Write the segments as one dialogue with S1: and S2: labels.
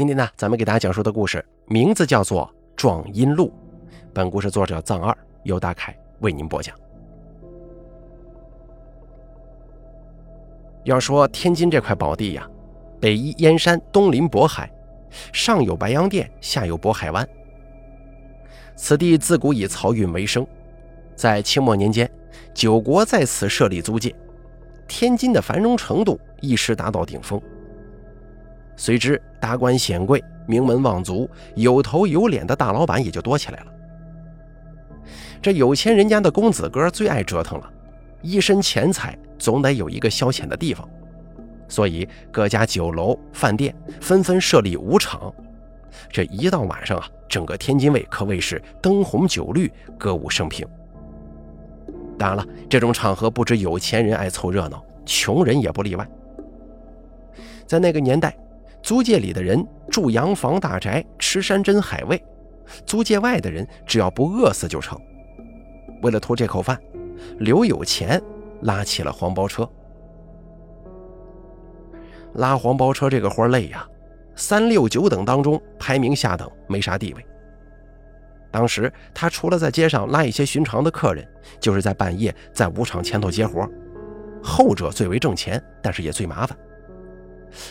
S1: 今天呢，咱们给大家讲述的故事名字叫做《壮阴录》，本故事作者藏二由大凯为您播讲。要说天津这块宝地呀，北依燕山，东临渤海，上有白洋淀，下有渤海湾。此地自古以漕运为生，在清末年间，九国在此设立租界，天津的繁荣程度一时达到顶峰。随之，达官显贵、名门望族、有头有脸的大老板也就多起来了。这有钱人家的公子哥最爱折腾了，一身钱财总得有一个消遣的地方，所以各家酒楼、饭店纷纷设立舞场。这一到晚上啊，整个天津卫可谓是灯红酒绿、歌舞升平。当然了，这种场合不止有钱人爱凑热闹，穷人也不例外。在那个年代。租界里的人住洋房大宅，吃山珍海味；租界外的人只要不饿死就成。为了图这口饭，刘有钱拉起了黄包车。拉黄包车这个活累呀，三六九等当中排名下等，没啥地位。当时他除了在街上拉一些寻常的客人，就是在半夜在舞场前头接活，后者最为挣钱，但是也最麻烦。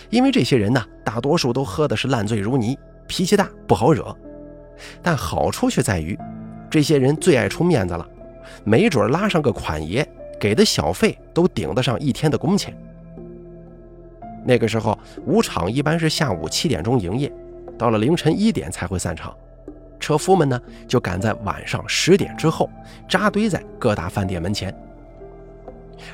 S1: 因为这些人呢，大多数都喝的是烂醉如泥，脾气大，不好惹。但好处却在于，这些人最爱出面子了，没准拉上个款爷，给的小费都顶得上一天的工钱。那个时候，舞场一般是下午七点钟营业，到了凌晨一点才会散场。车夫们呢，就赶在晚上十点之后扎堆在各大饭店门前。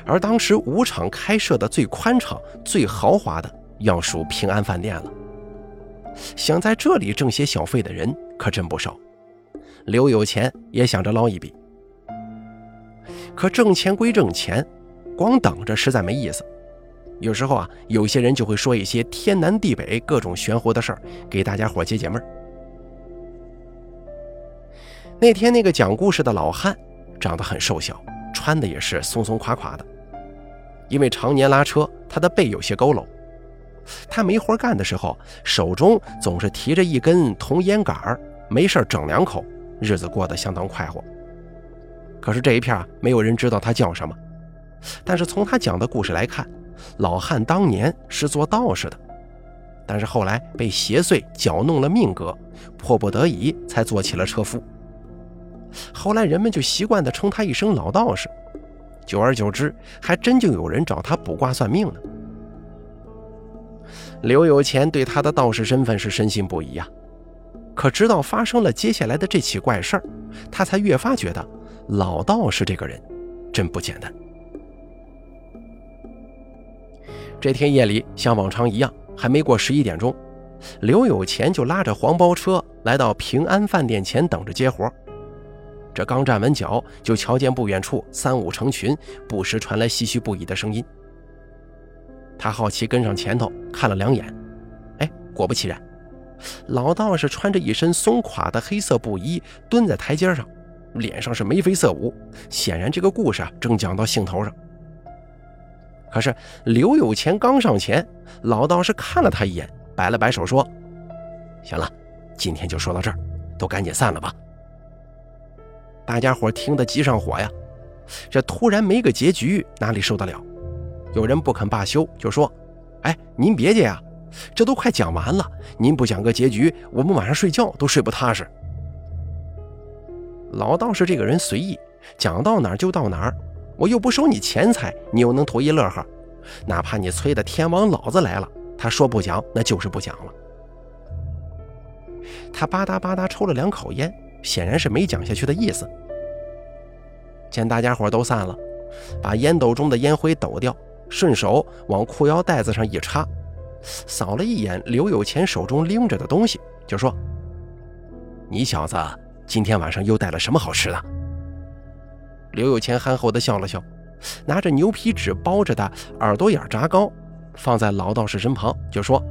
S1: 而当时舞场开设的最宽敞、最豪华的，要数平安饭店了。想在这里挣些小费的人可真不少。刘有钱也想着捞一笔，可挣钱归挣钱，光等着实在没意思。有时候啊，有些人就会说一些天南地北、各种玄乎的事儿，给大家伙解解闷儿。那天那个讲故事的老汉，长得很瘦小。穿的也是松松垮垮的，因为常年拉车，他的背有些佝偻。他没活干的时候，手中总是提着一根铜烟杆没事整两口，日子过得相当快活。可是这一片没有人知道他叫什么。但是从他讲的故事来看，老汉当年是做道士的，但是后来被邪祟搅弄了命格，迫不得已才做起了车夫。后来人们就习惯地称他一声老道士，久而久之，还真就有人找他卜卦算命呢。刘有钱对他的道士身份是深信不疑呀，可直到发生了接下来的这起怪事儿，他才越发觉得老道士这个人真不简单。这天夜里，像往常一样，还没过十一点钟，刘有钱就拉着黄包车来到平安饭店前等着接活。这刚站稳脚，就瞧见不远处三五成群，不时传来唏嘘不已的声音。他好奇跟上前头看了两眼，哎，果不其然，老道士穿着一身松垮的黑色布衣，蹲在台阶上，脸上是眉飞色舞，显然这个故事啊正讲到兴头上。可是刘有钱刚上前，老道士看了他一眼，摆了摆手说：“行了，今天就说到这儿，都赶紧散了吧。”大家伙听得急上火呀！这突然没个结局，哪里受得了？有人不肯罢休，就说：“哎，您别介呀，这都快讲完了，您不讲个结局，我们晚上睡觉都睡不踏实。”老道士这个人随意，讲到哪儿就到哪儿，我又不收你钱财，你又能图一乐呵？哪怕你催的天王老子来了，他说不讲，那就是不讲了。他吧嗒吧嗒抽了两口烟。显然是没讲下去的意思。见大家伙都散了，把烟斗中的烟灰抖掉，顺手往裤腰带子上一插，扫了一眼刘有钱手中拎着的东西，就说：“你小子今天晚上又带了什么好吃的？”刘有钱憨厚地笑了笑，拿着牛皮纸包着的耳朵眼炸糕，放在老道士身旁，就说：“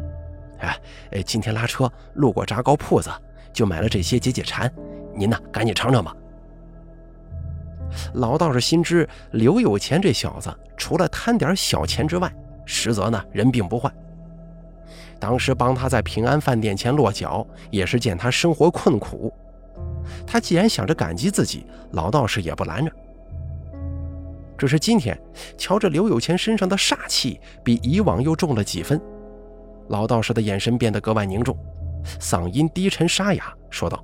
S1: 哎，今天拉车路过炸糕铺子，就买了这些解解馋。”您呢，赶紧尝尝吧。老道士心知刘有钱这小子除了贪点小钱之外，实则呢人并不坏。当时帮他在平安饭店前落脚，也是见他生活困苦。他既然想着感激自己，老道士也不拦着。只是今天瞧着刘有钱身上的煞气比以往又重了几分，老道士的眼神变得格外凝重，嗓音低沉沙哑，说道：“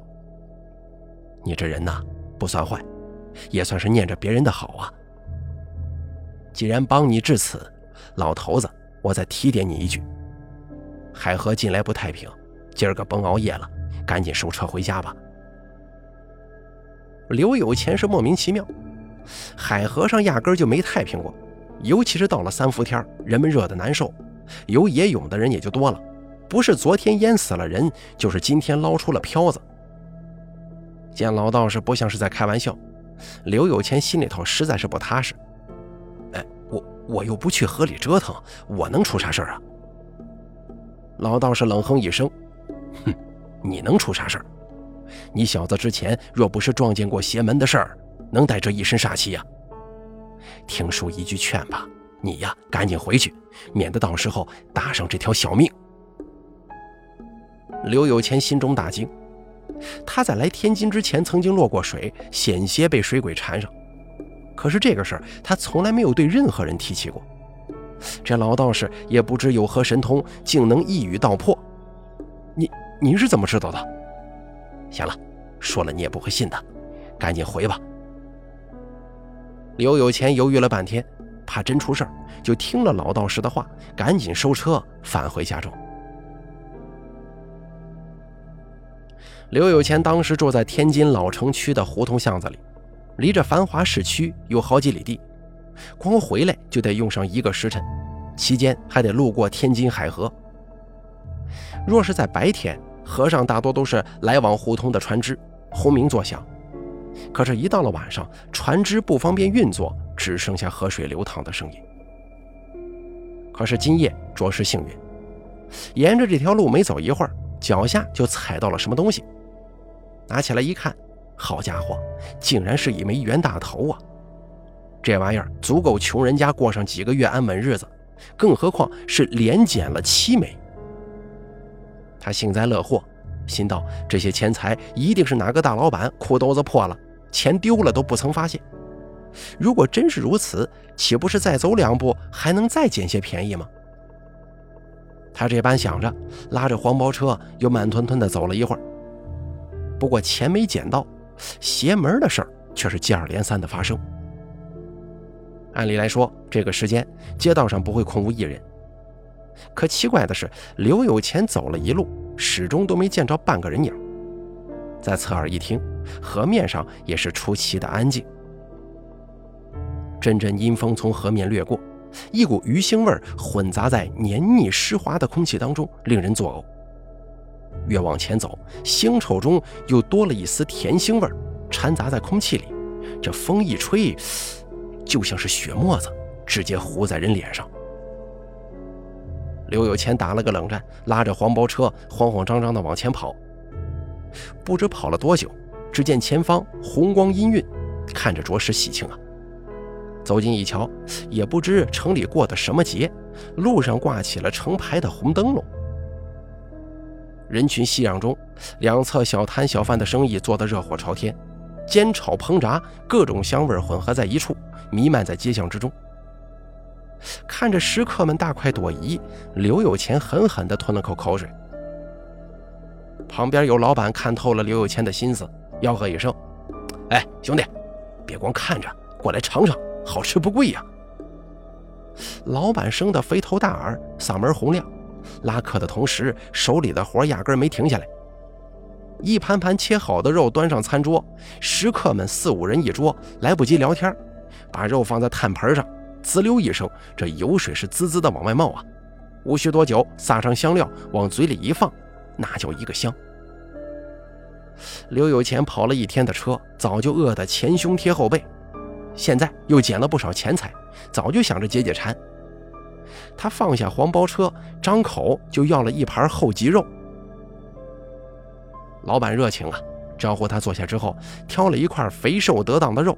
S1: 你这人呐，不算坏，也算是念着别人的好啊。既然帮你至此，老头子，我再提点你一句：海河近来不太平，今儿个甭熬夜了，赶紧收车回家吧。”刘有钱是莫名其妙。海河上压根就没太平过，尤其是到了三伏天，人们热得难受，游野泳的人也就多了。不是昨天淹死了人，就是今天捞出了漂子。见老道士不像是在开玩笑，刘有钱心里头实在是不踏实。哎，我我又不去河里折腾，我能出啥事啊？老道士冷哼一声：“哼，你能出啥事你小子之前若不是撞见过邪门的事儿。”能带这一身煞气呀？听叔一句劝吧，你呀赶紧回去，免得到时候搭上这条小命。刘有钱心中大惊，他在来天津之前曾经落过水，险些被水鬼缠上，可是这个事儿他从来没有对任何人提起过。这老道士也不知有何神通，竟能一语道破。你您是怎么知道的？行了，说了你也不会信的，赶紧回吧。刘有钱犹豫了半天，怕真出事儿，就听了老道士的话，赶紧收车返回家中。刘有钱当时住在天津老城区的胡同巷子里，离着繁华市区有好几里地，光回来就得用上一个时辰，期间还得路过天津海河。若是在白天，河上大多都是来往胡同的船只，轰鸣作响。可是，一到了晚上，船只不方便运作，只剩下河水流淌的声音。可是今夜着实幸运，沿着这条路没走一会儿，脚下就踩到了什么东西。拿起来一看，好家伙，竟然是一枚袁大头啊！这玩意儿足够穷人家过上几个月安稳日子，更何况是连捡了七枚。他幸灾乐祸。心道：这些钱财一定是哪个大老板裤兜子破了，钱丢了都不曾发现。如果真是如此，岂不是再走两步还能再捡些便宜吗？他这般想着，拉着黄包车又慢吞吞地走了一会儿。不过钱没捡到，邪门的事儿却是接二连三的发生。按理来说，这个时间街道上不会空无一人。可奇怪的是，刘有钱走了一路。始终都没见着半个人影。再侧耳一听，河面上也是出奇的安静。阵阵阴风从河面掠过，一股鱼腥味混杂在黏腻湿滑的空气当中，令人作呕。越往前走，腥臭中又多了一丝甜腥味掺杂在空气里。这风一吹，就像是血沫子，直接糊在人脸上。刘有钱打了个冷战，拉着黄包车慌慌张张地往前跑。不知跑了多久，只见前方红光氤氲，看着着实喜庆啊。走近一瞧，也不知城里过的什么节，路上挂起了成排的红灯笼。人群熙攘中，两侧小摊小贩的生意做得热火朝天，煎炒烹炸，各种香味混合在一处，弥漫在街巷之中。看着食客们大快朵颐，刘有钱狠狠地吞了口口水。旁边有老板看透了刘有钱的心思，吆喝一声：“哎，兄弟，别光看着，过来尝尝，好吃不贵呀！”老板生的肥头大耳，嗓门洪亮，拉客的同时，手里的活压根没停下来。一盘盘切好的肉端上餐桌，食客们四五人一桌，来不及聊天，把肉放在炭盆上。滋溜一声，这油水是滋滋的往外冒啊！无需多久，撒上香料，往嘴里一放，那叫一个香。刘有钱跑了一天的车，早就饿得前胸贴后背，现在又捡了不少钱财，早就想着解解馋。他放下黄包车，张口就要了一盘厚脊肉。老板热情啊，招呼他坐下之后，挑了一块肥瘦得当的肉。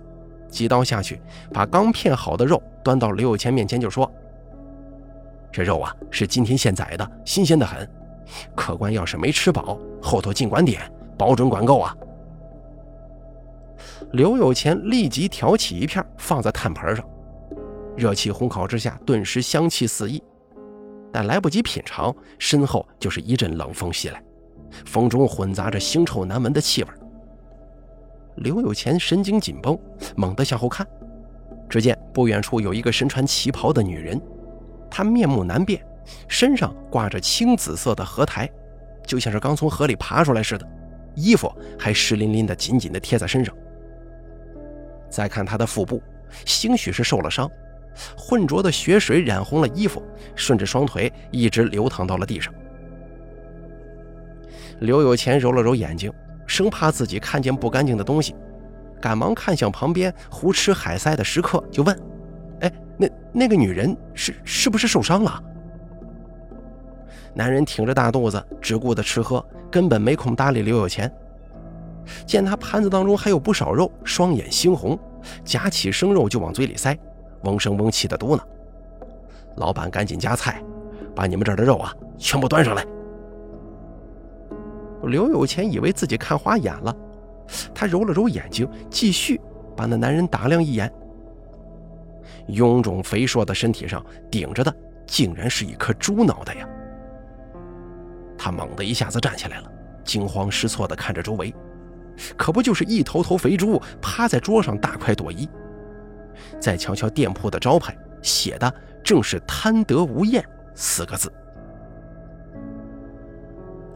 S1: 几刀下去，把刚片好的肉端到刘有钱面前，就说：“这肉啊是今天现宰的，新鲜的很。客官要是没吃饱，后头尽管点，保准管够啊。”刘有钱立即挑起一片放在炭盆上，热气烘烤之下，顿时香气四溢。但来不及品尝，身后就是一阵冷风袭来，风中混杂着腥臭难闻的气味。刘有钱神经紧绷，猛地向后看，只见不远处有一个身穿旗袍的女人，她面目难辨，身上挂着青紫色的河台，就像是刚从河里爬出来似的，衣服还湿淋淋的，紧紧地贴在身上。再看他的腹部，兴许是受了伤。浑浊的血水染红了衣服，顺着双腿一直流淌到了地上。刘有钱揉了揉眼睛，生怕自己看见不干净的东西，赶忙看向旁边胡吃海塞的食客，就问：“哎，那那个女人是是不是受伤了？”男人挺着大肚子，只顾着吃喝，根本没空搭理刘有钱。见他盘子当中还有不少肉，双眼猩红，夹起生肉就往嘴里塞。嗡声嗡气的嘟囔：“老板，赶紧夹菜，把你们这儿的肉啊全部端上来。”刘有钱以为自己看花眼了，他揉了揉眼睛，继续把那男人打量一眼。臃肿肥硕的身体上顶着的，竟然是一颗猪脑袋呀！他猛地一下子站起来了，惊慌失措地看着周围，可不就是一头头肥猪趴在桌上大快朵颐。再瞧瞧店铺的招牌，写的正是“贪得无厌”四个字。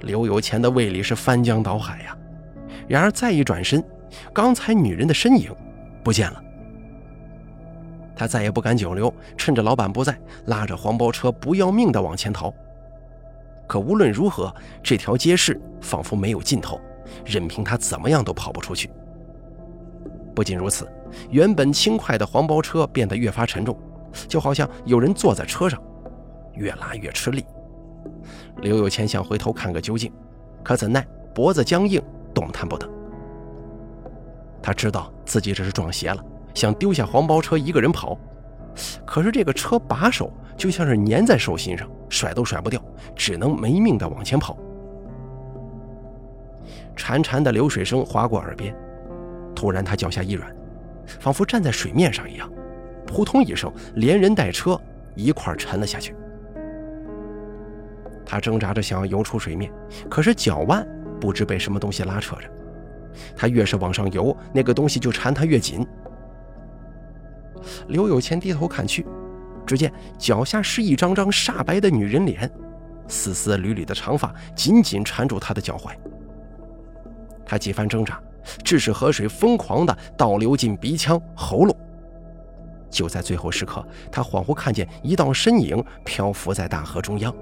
S1: 刘有钱的胃里是翻江倒海呀！然而再一转身，刚才女人的身影不见了。他再也不敢久留，趁着老板不在，拉着黄包车不要命地往前逃。可无论如何，这条街市仿佛没有尽头，任凭他怎么样都跑不出去。不仅如此，原本轻快的黄包车变得越发沉重，就好像有人坐在车上，越拉越吃力。刘有钱想回头看个究竟，可怎奈脖子僵硬，动弹不得。他知道自己这是撞邪了，想丢下黄包车一个人跑，可是这个车把手就像是粘在手心上，甩都甩不掉，只能没命的往前跑。潺潺的流水声划过耳边。突然，他脚下一软，仿佛站在水面上一样，扑通一声，连人带车一块沉了下去。他挣扎着想要游出水面，可是脚腕不知被什么东西拉扯着，他越是往上游，那个东西就缠他越紧。刘有钱低头看去，只见脚下是一张张煞白的女人脸，丝丝缕缕的长发紧紧缠住他的脚踝。他几番挣扎。致使河水疯狂地倒流进鼻腔、喉咙。就在最后时刻，他恍惚看见一道身影漂浮在大河中央。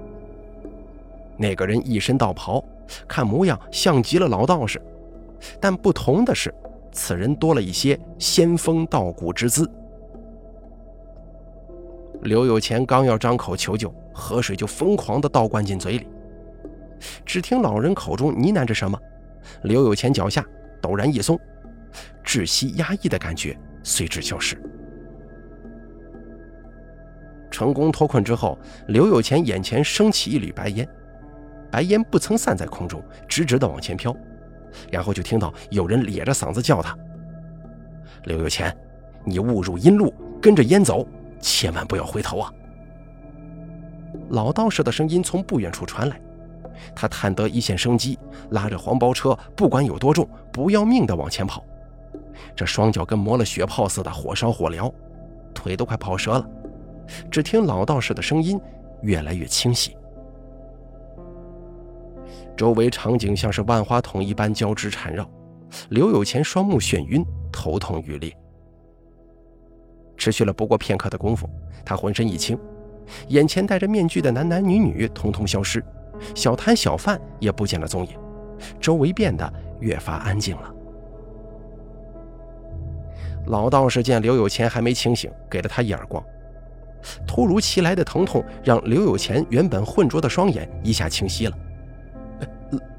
S1: 那个人一身道袍，看模样像极了老道士，但不同的是，此人多了一些仙风道骨之姿。刘有钱刚要张口求救，河水就疯狂地倒灌进嘴里。只听老人口中呢喃着什么，刘有钱脚下。陡然一松，窒息压抑的感觉随之消失。成功脱困之后，刘有钱眼前升起一缕白烟，白烟不曾散在空中，直直的往前飘。然后就听到有人咧着嗓子叫他：“刘有钱，你误入阴路，跟着烟走，千万不要回头啊！”老道士的声音从不远处传来。他探得一线生机，拉着黄包车，不管有多重，不要命地往前跑。这双脚跟磨了血泡似的，火烧火燎，腿都快跑折了。只听老道士的声音越来越清晰，周围场景像是万花筒一般交织缠绕。刘有钱双目眩晕，头痛欲裂。持续了不过片刻的功夫，他浑身一轻，眼前戴着面具的男男女女统统消失。小摊小贩也不见了踪影，周围变得越发安静了。老道士见刘有钱还没清醒，给了他一耳光。突如其来的疼痛让刘有钱原本浑浊的双眼一下清晰了。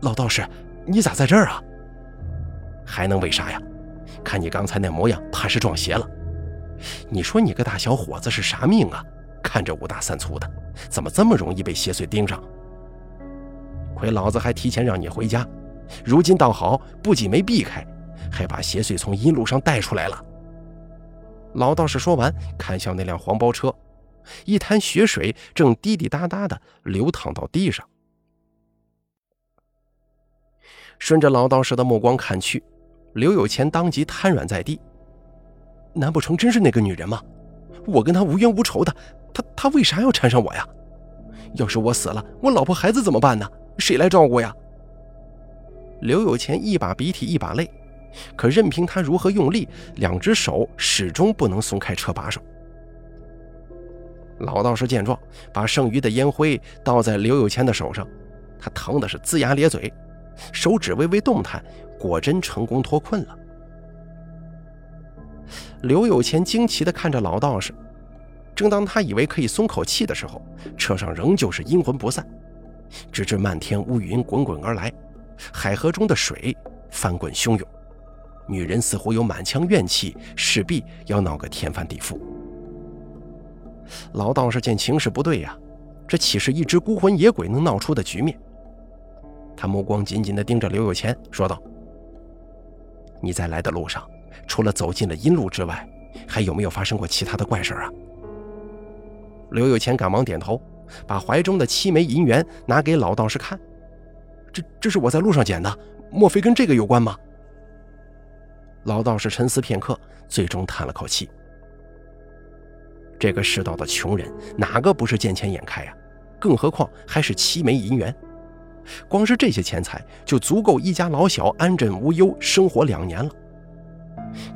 S1: 老道士，你咋在这儿啊？还能为啥呀？看你刚才那模样，怕是撞邪了。你说你个大小伙子是啥命啊？看着五大三粗的，怎么这么容易被邪祟盯上？亏老子还提前让你回家，如今倒好，不仅没避开，还把邪祟从阴路上带出来了。老道士说完，看向那辆黄包车，一滩血水正滴滴答答的流淌到地上。顺着老道士的目光看去，刘有钱当即瘫软在地。难不成真是那个女人吗？我跟她无冤无仇的，她她为啥要缠上我呀？要是我死了，我老婆孩子怎么办呢？谁来照顾呀？刘有钱一把鼻涕一把泪，可任凭他如何用力，两只手始终不能松开车把手。老道士见状，把剩余的烟灰倒在刘有钱的手上，他疼的是龇牙咧嘴。手指微微动弹，果真成功脱困了。刘有钱惊奇地看着老道士，正当他以为可以松口气的时候，车上仍旧是阴魂不散，直至漫天乌云滚滚而来，海河中的水翻滚汹涌，女人似乎有满腔怨气，势必要闹个天翻地覆。老道士见情势不对呀，这岂是一只孤魂野鬼能闹出的局面？他目光紧紧地盯着刘有钱，说道：“你在来的路上，除了走进了阴路之外，还有没有发生过其他的怪事啊？”刘有钱赶忙点头，把怀中的七枚银元拿给老道士看：“这这是我在路上捡的，莫非跟这个有关吗？”老道士沉思片刻，最终叹了口气：“这个世道的穷人，哪个不是见钱眼开呀？更何况还是七枚银元。”光是这些钱财就足够一家老小安枕无忧生活两年了。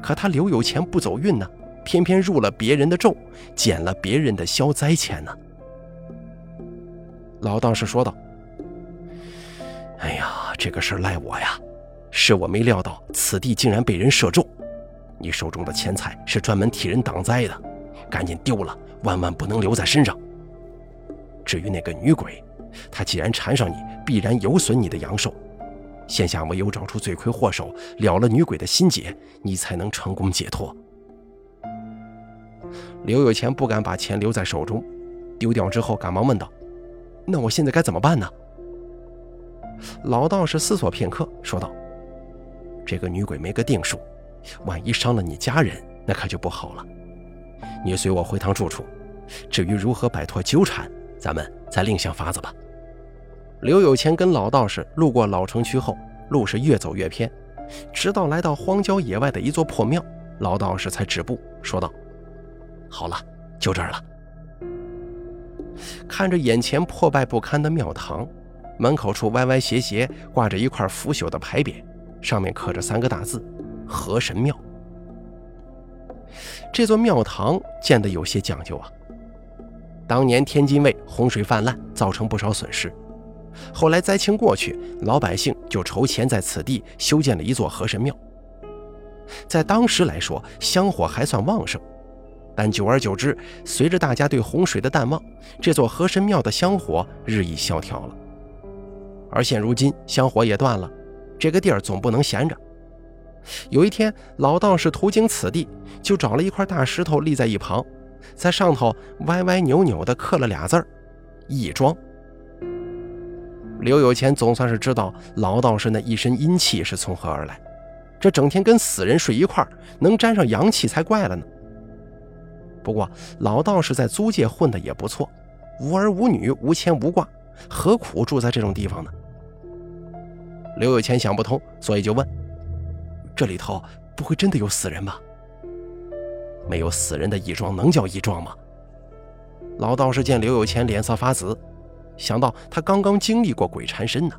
S1: 可他留有钱不走运呢，偏偏入了别人的咒，捡了别人的消灾钱呢。老道士说道：“哎呀，这个事赖我呀，是我没料到此地竟然被人射中。你手中的钱财是专门替人挡灾的，赶紧丢了，万万不能留在身上。至于那个女鬼……”她既然缠上你，必然有损你的阳寿。现下唯有找出罪魁祸首，了了女鬼的心结，你才能成功解脱。刘有钱不敢把钱留在手中，丢掉之后，赶忙问道：“那我现在该怎么办呢？”老道士思索片刻，说道：“这个女鬼没个定数，万一伤了你家人，那可就不好了。你随我回趟住处，至于如何摆脱纠缠，咱们再另想法子吧。”刘有钱跟老道士路过老城区后，路是越走越偏，直到来到荒郊野外的一座破庙，老道士才止步，说道：“好了，就这儿了。”看着眼前破败不堪的庙堂，门口处歪歪斜斜挂着一块腐朽的牌匾，上面刻着三个大字“河神庙”。这座庙堂建得有些讲究啊。当年天津卫洪水泛滥，造成不少损失。后来灾情过去，老百姓就筹钱在此地修建了一座河神庙。在当时来说，香火还算旺盛，但久而久之，随着大家对洪水的淡忘，这座河神庙的香火日益萧条了。而现如今，香火也断了，这个地儿总不能闲着。有一天，老道士途经此地，就找了一块大石头立在一旁，在上头歪歪扭扭地刻了俩字儿：“义庄。”刘有钱总算是知道老道士那一身阴气是从何而来，这整天跟死人睡一块能沾上阳气才怪了呢。不过老道士在租界混的也不错，无儿无女，无牵无挂，何苦住在这种地方呢？刘有钱想不通，所以就问：“这里头不会真的有死人吧？没有死人的义庄能叫义庄吗？”老道士见刘有钱脸色发紫。想到他刚刚经历过鬼缠身呢，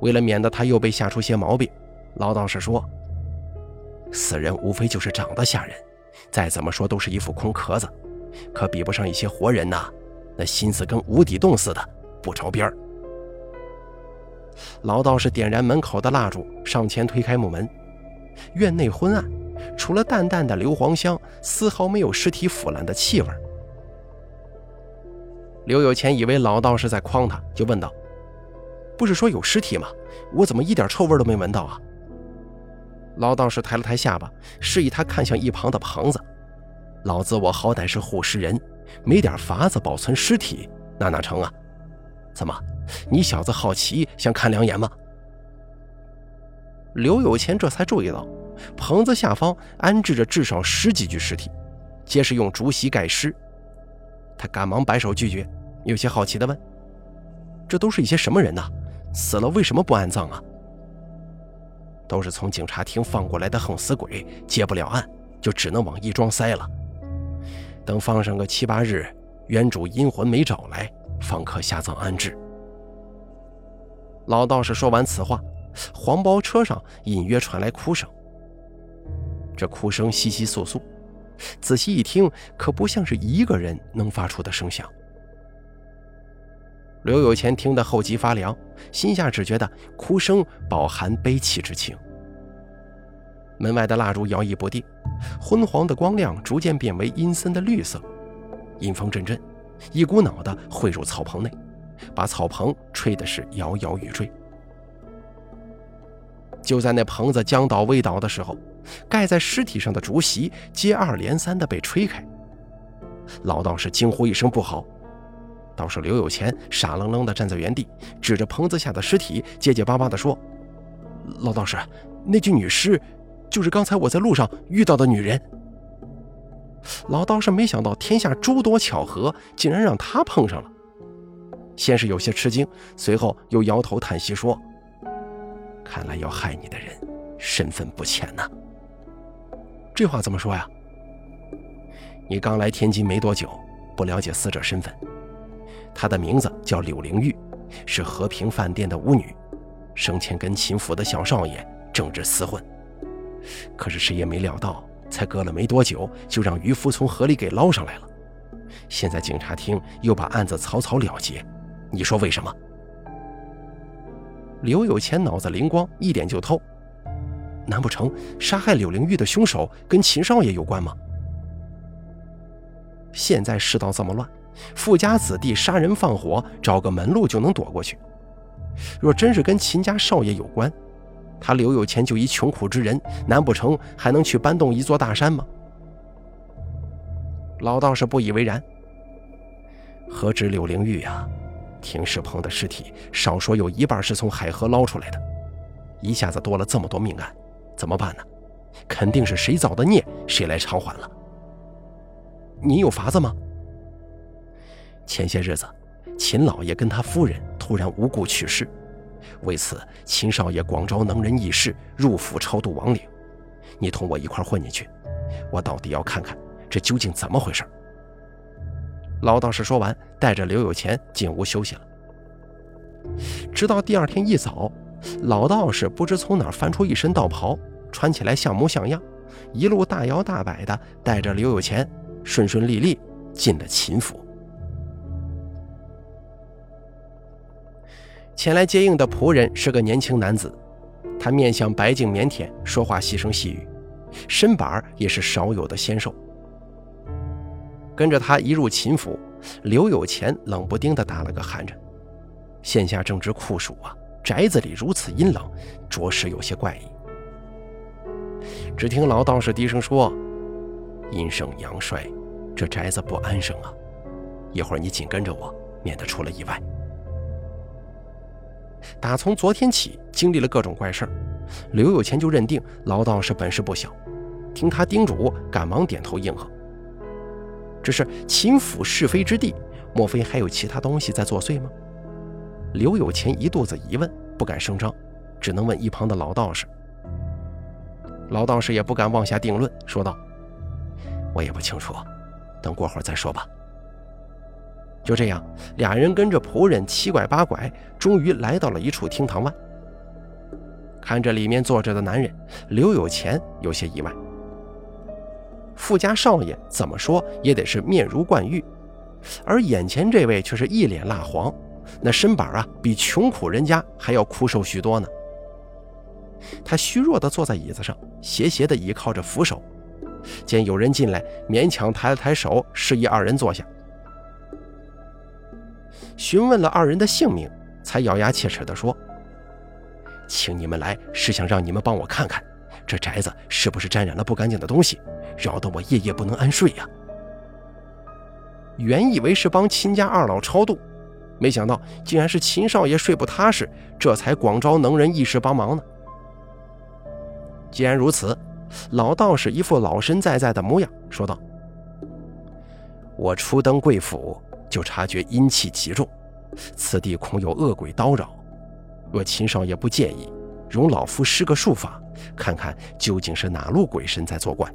S1: 为了免得他又被吓出些毛病，老道士说：“死人无非就是长得吓人，再怎么说都是一副空壳子，可比不上一些活人呐，那心思跟无底洞似的，不着边儿。”老道士点燃门口的蜡烛，上前推开木门，院内昏暗，除了淡淡的硫磺香，丝毫没有尸体腐烂的气味。刘有钱以为老道士在诓他，就问道：“不是说有尸体吗？我怎么一点臭味都没闻到啊？”老道士抬了抬下巴，示意他看向一旁的棚子：“老子我好歹是护尸人，没点法子保存尸体，那哪成啊？怎么，你小子好奇想看两眼吗？刘有钱这才注意到，棚子下方安置着至少十几具尸体，皆是用竹席盖尸。他赶忙摆手拒绝，有些好奇地问：“这都是一些什么人呢？死了为什么不安葬啊？”都是从警察厅放过来的横死鬼，接不了案，就只能往义庄塞了。等放上个七八日，原主阴魂没找来，方可下葬安置。老道士说完此话，黄包车上隐约传来哭声。这哭声稀稀簌簌，仔细一听，可不像是一个人能发出的声响。刘有钱听得后脊发凉，心下只觉得哭声饱含悲戚之情。门外的蜡烛摇曳不定，昏黄的光亮逐渐变为阴森的绿色，阴风阵阵，一股脑的汇入草棚内，把草棚吹的是摇摇欲坠。就在那棚子将倒未倒的时候，盖在尸体上的竹席接二连三的被吹开。老道士惊呼一声：“不好！”道士刘有钱傻愣愣地站在原地，指着棚子下的尸体，结结巴巴地说：“老道士，那具女尸，就是刚才我在路上遇到的女人。”老道士没想到天下诸多巧合，竟然让他碰上了。先是有些吃惊，随后又摇头叹息说：“看来要害你的人，身份不浅呐。”这话怎么说呀？你刚来天津没多久，不了解死者身份。她的名字叫柳灵玉，是和平饭店的舞女，生前跟秦府的小少爷正值厮混。可是谁也没料到，才隔了没多久，就让渔夫从河里给捞上来了。现在警察厅又把案子草草了结，你说为什么？刘有钱脑子灵光，一点就透。难不成杀害柳灵玉的凶手跟秦少爷有关吗？现在世道这么乱。富家子弟杀人放火，找个门路就能躲过去。若真是跟秦家少爷有关，他刘有钱就一穷苦之人，难不成还能去搬动一座大山吗？老道士不以为然。何止柳灵玉呀，停尸棚的尸体少说有一半是从海河捞出来的，一下子多了这么多命案，怎么办呢？肯定是谁造的孽，谁来偿还了。你有法子吗？前些日子，秦老爷跟他夫人突然无故去世，为此秦少爷广招能人异士入府超度亡灵。你同我一块混进去，我到底要看看这究竟怎么回事。老道士说完，带着刘有钱进屋休息了。直到第二天一早，老道士不知从哪翻出一身道袍，穿起来像模像样，一路大摇大摆的带着刘有钱，顺顺利利进了秦府。前来接应的仆人是个年轻男子，他面相白净腼腆，说话细声细语，身板也是少有的纤瘦。跟着他一入秦府，刘有钱冷不丁地打了个寒颤。现下正值酷暑啊，宅子里如此阴冷，着实有些怪异。只听老道士低声说：“阴盛阳衰，这宅子不安生啊！一会儿你紧跟着我，免得出了意外。”打从昨天起，经历了各种怪事儿，刘有钱就认定老道士本事不小，听他叮嘱，赶忙点头应和。只是秦府是非之地，莫非还有其他东西在作祟吗？刘有钱一肚子疑问，不敢声张，只能问一旁的老道士。老道士也不敢妄下定论，说道：“我也不清楚，等过会儿再说吧。”就这样，俩人跟着仆人七拐八拐，终于来到了一处厅堂外。看着里面坐着的男人，刘有钱有些意外。富家少爷怎么说也得是面如冠玉，而眼前这位却是一脸蜡黄，那身板啊，比穷苦人家还要枯瘦许多呢。他虚弱地坐在椅子上，斜斜地倚靠着扶手，见有人进来，勉强抬了抬手，示意二人坐下。询问了二人的姓名，才咬牙切齿地说：“请你们来是想让你们帮我看看，这宅子是不是沾染了不干净的东西，扰得我夜夜不能安睡呀。”原以为是帮秦家二老超度，没想到竟然是秦少爷睡不踏实，这才广招能人异士帮忙呢。既然如此，老道士一副老神在在的模样，说道：“我初登贵府，就察觉阴气极重，此地恐有恶鬼叨扰。若秦少爷不介意，容老夫施个术法，看看究竟是哪路鬼神在作怪。”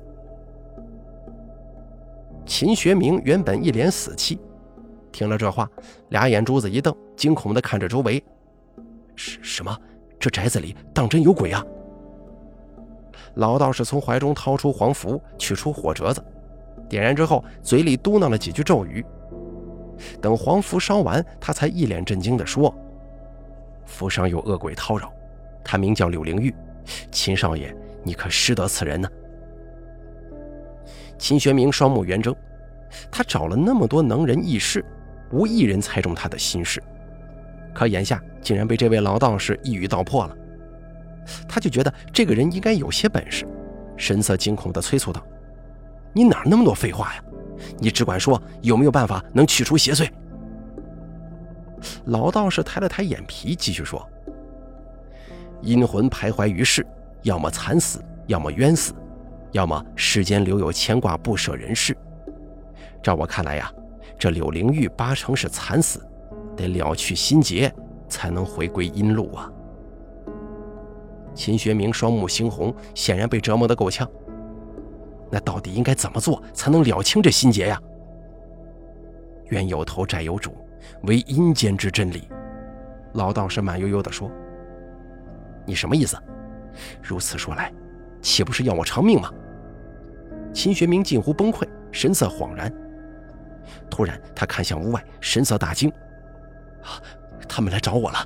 S1: 秦学明原本一脸死气，听了这话，俩眼珠子一瞪，惊恐地看着周围：“什什么？这宅子里当真有鬼啊？”老道士从怀中掏出黄符，取出火折子，点燃之后，嘴里嘟囔了几句咒语。等黄符烧完，他才一脸震惊地说：“符上有恶鬼叨扰，他名叫柳灵玉。秦少爷，你可识得此人呢？”秦学明双目圆睁，他找了那么多能人异士，无一人猜中他的心事，可眼下竟然被这位老道士一语道破了，他就觉得这个人应该有些本事，神色惊恐地催促道：“你哪那么多废话呀？你只管说有没有办法能去除邪祟。”老道士抬了抬眼皮，继续说：“阴魂徘徊于世，要么惨死，要么冤死。”要么世间留有牵挂不舍人世，照我看来呀，这柳灵玉八成是惨死，得了去心结，才能回归阴路啊。秦学明双目猩红，显然被折磨得够呛。那到底应该怎么做才能了清这心结呀？冤有头债有主，为阴间之真理。老道士慢悠悠地说：“你什么意思？如此说来。”岂不是要我偿命吗？秦学明近乎崩溃，神色恍然。突然，他看向屋外，神色大惊：“啊，他们来找我了！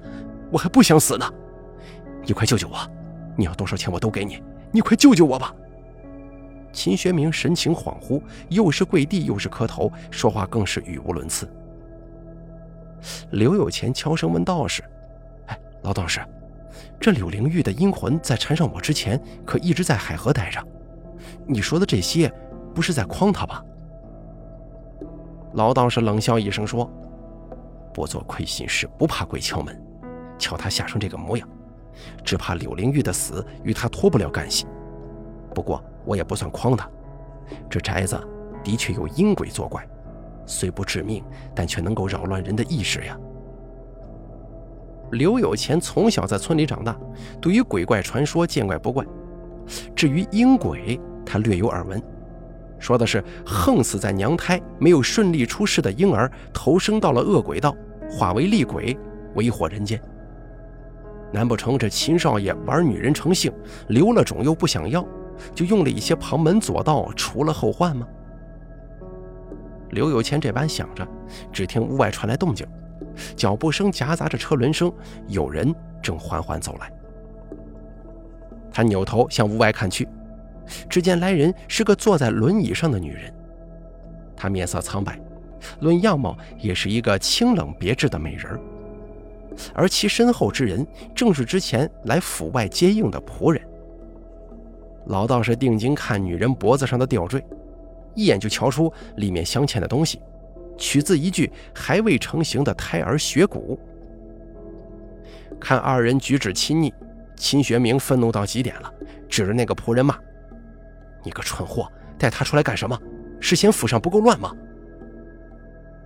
S1: 我还不想死呢！你快救救我！你要多少钱我都给你！你快救救我吧！”秦学明神情恍惚，又是跪地又是磕头，说话更是语无伦次。刘有钱悄声问道士：“哎，老道士。”这柳灵玉的阴魂在缠上我之前，可一直在海河待着。你说的这些，不是在诓他吧？老道士冷笑一声说：“不做亏心事，不怕鬼敲门。瞧他吓成这个模样，只怕柳灵玉的死与他脱不了干系。不过我也不算诓他，这宅子的确有阴鬼作怪，虽不致命，但却能够扰乱人的意识呀。”刘有钱从小在村里长大，对于鬼怪传说见怪不怪。至于阴鬼，他略有耳闻，说的是横死在娘胎、没有顺利出世的婴儿，投生到了恶鬼道，化为厉鬼，为祸人间。难不成这秦少爷玩女人成性，留了种又不想要，就用了一些旁门左道除了后患吗？刘有钱这般想着，只听屋外传来动静。脚步声夹杂着车轮声，有人正缓缓走来。他扭头向屋外看去，只见来人是个坐在轮椅上的女人。她面色苍白，论样貌也是一个清冷别致的美人而其身后之人，正是之前来府外接应的仆人。老道士定睛看女人脖子上的吊坠，一眼就瞧出里面镶嵌的东西。取自一具还未成型的胎儿血骨。看二人举止亲昵，秦学明愤怒到极点了，指着那个仆人骂：“你个蠢货，带他出来干什么？是嫌府上不够乱吗？”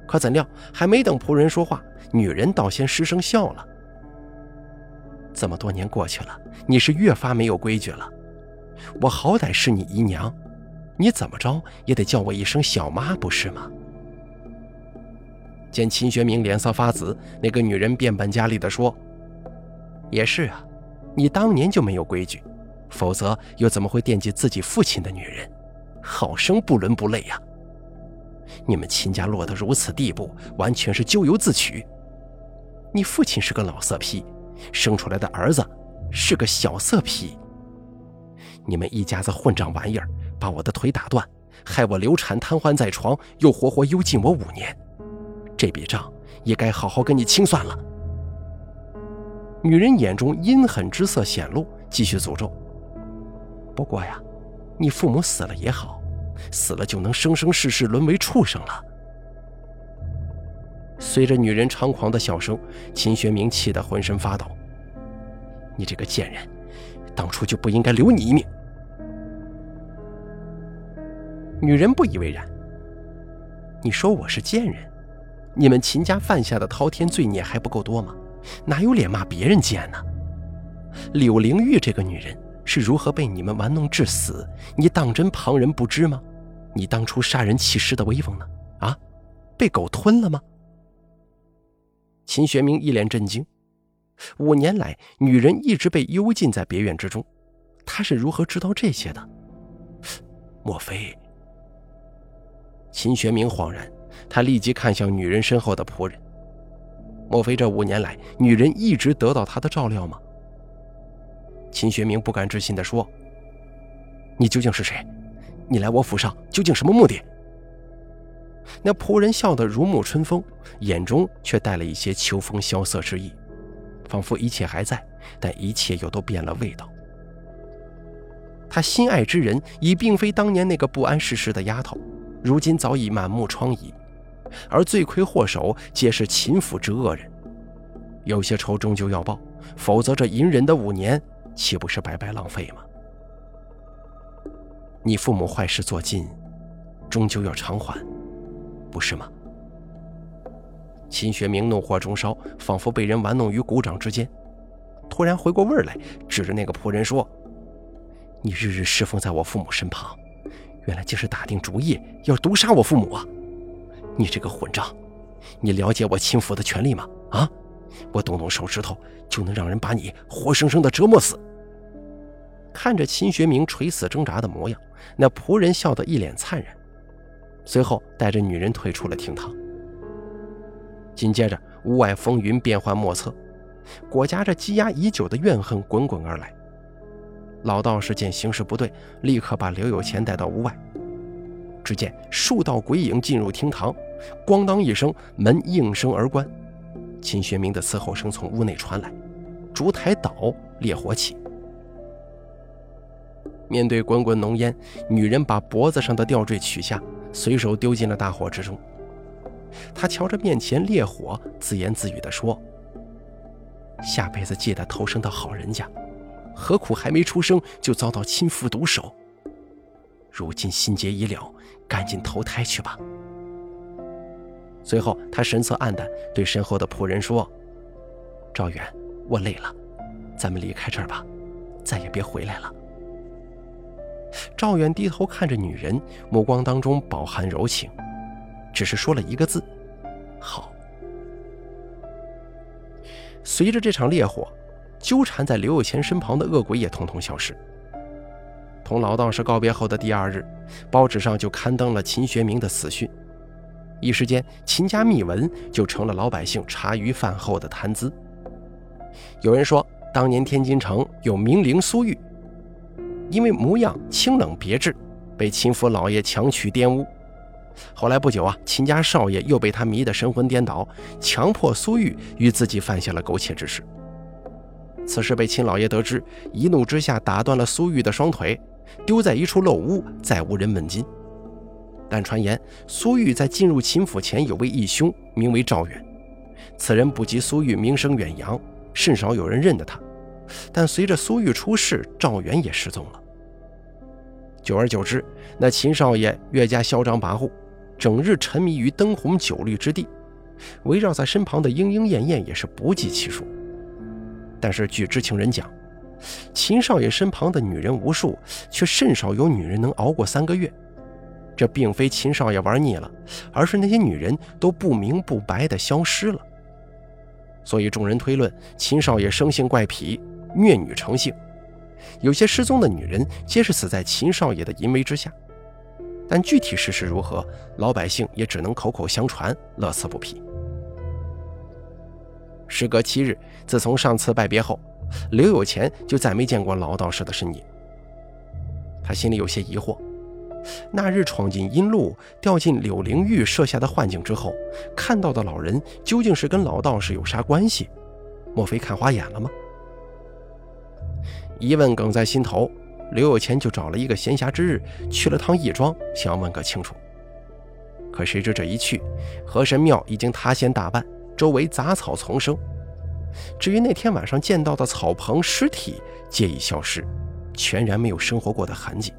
S1: 可怎料，还没等仆人说话，女人倒先失声笑了：“这么多年过去了，你是越发没有规矩了。我好歹是你姨娘，你怎么着也得叫我一声小妈，不是吗？”见秦学明脸色发紫，那个女人变本加厉地说：“也是啊，你当年就没有规矩，否则又怎么会惦记自己父亲的女人？好生不伦不类呀！你们秦家落得如此地步，完全是咎由自取。你父亲是个老色批，生出来的儿子是个小色批。你们一家子混账玩意儿，把我的腿打断，害我流产瘫痪在床，又活活幽禁我五年。”这笔账也该好好跟你清算了。女人眼中阴狠之色显露，继续诅咒。不过呀，你父母死了也好，死了就能生生世世沦为畜生了。随着女人猖狂的笑声，秦学明气得浑身发抖。你这个贱人，当初就不应该留你一命。女人不以为然。你说我是贱人？你们秦家犯下的滔天罪孽还不够多吗？哪有脸骂别人贱呢？柳灵玉这个女人是如何被你们玩弄致死？你当真旁人不知吗？你当初杀人弃尸的威风呢？啊，被狗吞了吗？秦学明一脸震惊。五年来，女人一直被幽禁在别院之中，他是如何知道这些的？莫非？秦学明恍然，他立即看向女人身后的仆人。莫非这五年来，女人一直得到他的照料吗？秦学明不敢置信地说：“你究竟是谁？你来我府上究竟什么目的？”那仆人笑得如沐春风，眼中却带了一些秋风萧瑟之意，仿佛一切还在，但一切又都变了味道。他心爱之人已并非当年那个不谙世事的丫头，如今早已满目疮痍，而罪魁祸首皆是秦府之恶人。有些仇终究要报，否则这隐忍的五年岂不是白白浪费吗？你父母坏事做尽，终究要偿还。不是吗？秦学明怒火中烧，仿佛被人玩弄于股掌之间。突然回过味儿来，指着那个仆人说：“你日日侍奉在我父母身旁，原来竟是打定主意要毒杀我父母啊！你这个混账！你了解我秦府的权利吗？啊！我动动手指头就能让人把你活生生的折磨死！”看着秦学明垂死挣扎的模样，那仆人笑得一脸灿然。随后带着女人退出了厅堂。紧接着，屋外风云变幻莫测，裹夹着积压已久的怨恨滚滚而来。老道士见形势不对，立刻把刘有钱带到屋外。只见数道鬼影进入厅堂，咣当一声，门应声而关。秦学明的嘶吼声从屋内传来，烛台倒，烈火起。面对滚滚浓烟，女人把脖子上的吊坠取下。随手丢进了大火之中。他瞧着面前烈火，自言自语地说：“下辈子记得投生到好人家，何苦还没出生就遭到亲父毒手？如今心结已了，赶紧投胎去吧。”随后，他神色黯淡，对身后的仆人说：“赵远，我累了，咱们离开这儿吧，再也别回来了。”赵远低头看着女人，目光当中饱含柔情，只是说了一个字：“好。”随着这场烈火，纠缠在刘有钱身旁的恶鬼也统统消失。同老道士告别后的第二日，报纸上就刊登了秦学明的死讯，一时间秦家秘闻就成了老百姓茶余饭后的谈资。有人说，当年天津城有名伶苏玉。因为模样清冷别致，被秦府老爷强娶玷污。后来不久啊，秦家少爷又被他迷得神魂颠倒，强迫苏玉与自己犯下了苟且之事。此事被秦老爷得知，一怒之下打断了苏玉的双腿，丢在一处陋屋，再无人问津。但传言苏玉在进入秦府前有位义兄，名为赵远，此人不及苏玉名声远扬，甚少有人认得他。但随着苏玉出事，赵元也失踪了。久而久之，那秦少爷越加嚣张跋扈，整日沉迷于灯红酒绿之地，围绕在身旁的莺莺燕燕也是不计其数。但是据知情人讲，秦少爷身旁的女人无数，却甚少有女人能熬过三个月。这并非秦少爷玩腻了，而是那些女人都不明不白地消失了。所以众人推论，秦少爷生性怪癖。虐女成性，有些失踪的女人皆是死在秦少爷的淫威之下，但具体事实如何，老百姓也只能口口相传，乐此不疲。时隔七日，自从上次拜别后，刘有钱就再没见过老道士的身影。他心里有些疑惑：那日闯进阴路，掉进柳灵玉设下的幻境之后，看到的老人究竟是跟老道士有啥关系？莫非看花眼了吗？疑问梗在心头，刘有钱就找了一个闲暇之日，去了趟义庄，想问个清楚。可谁知这一去，河神庙已经塌陷大半，周围杂草丛生。至于那天晚上见到的草棚尸体，皆已消失，全然没有生活过的痕迹。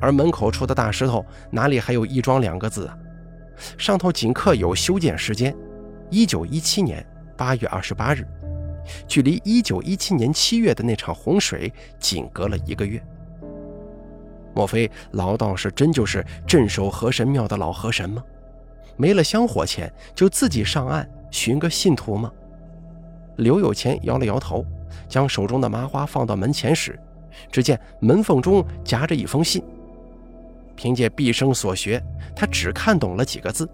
S1: 而门口处的大石头，哪里还有“义庄”两个字啊？上头仅刻有修建时间：一九一七年八月二十八日，距离一九一七年七月的那场洪水仅隔了一个月。莫非老道士真就是镇守河神庙的老河神吗？没了香火钱，就自己上岸寻个信徒吗？刘有钱摇了摇头，将手中的麻花放到门前时，只见门缝中夹着一封信。凭借毕生所学，他只看懂了几个字：“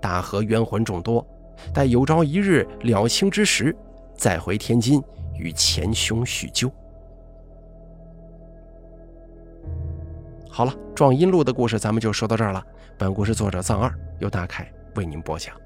S1: 大河冤魂众多，待有朝一日了清之时，再回天津与前兄叙旧。”好了，撞阴路的故事咱们就说到这儿了。本故事作者藏二由大凯为您播讲。